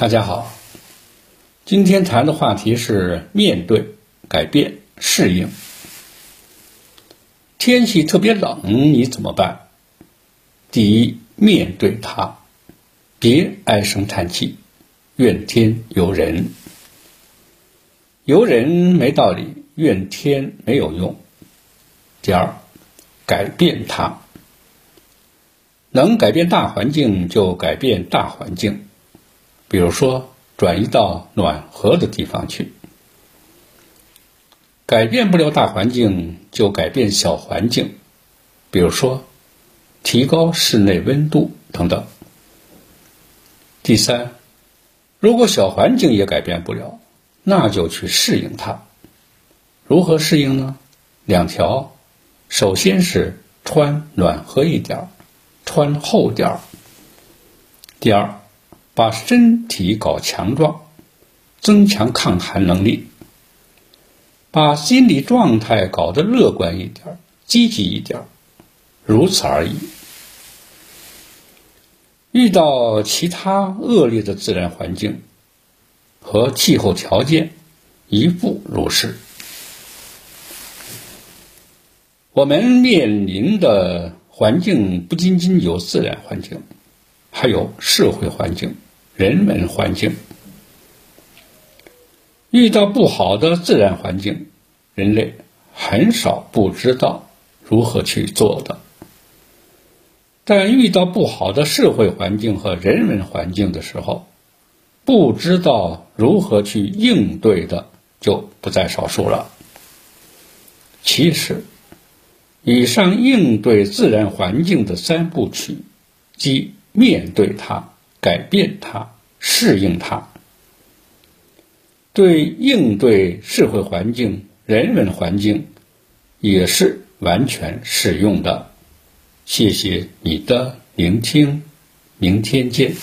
大家好，今天谈的话题是面对、改变、适应。天气特别冷，你怎么办？第一，面对它，别唉声叹气、怨天尤人。尤人没道理，怨天没有用。第二，改变它，能改变大环境就改变大环境。比如说，转移到暖和的地方去，改变不了大环境，就改变小环境。比如说，提高室内温度等等。第三，如果小环境也改变不了，那就去适应它。如何适应呢？两条，首先是穿暖和一点儿，穿厚点儿。第二。把身体搞强壮，增强抗寒能力；把心理状态搞得乐观一点、积极一点，如此而已。遇到其他恶劣的自然环境和气候条件，一步如是。我们面临的环境不仅仅有自然环境，还有社会环境。人文环境遇到不好的自然环境，人类很少不知道如何去做的；但遇到不好的社会环境和人文环境的时候，不知道如何去应对的就不在少数了。其实，以上应对自然环境的三部曲，即面对它。改变它，适应它，对应对社会环境、人文环境也是完全适用的。谢谢你的聆听，明天见。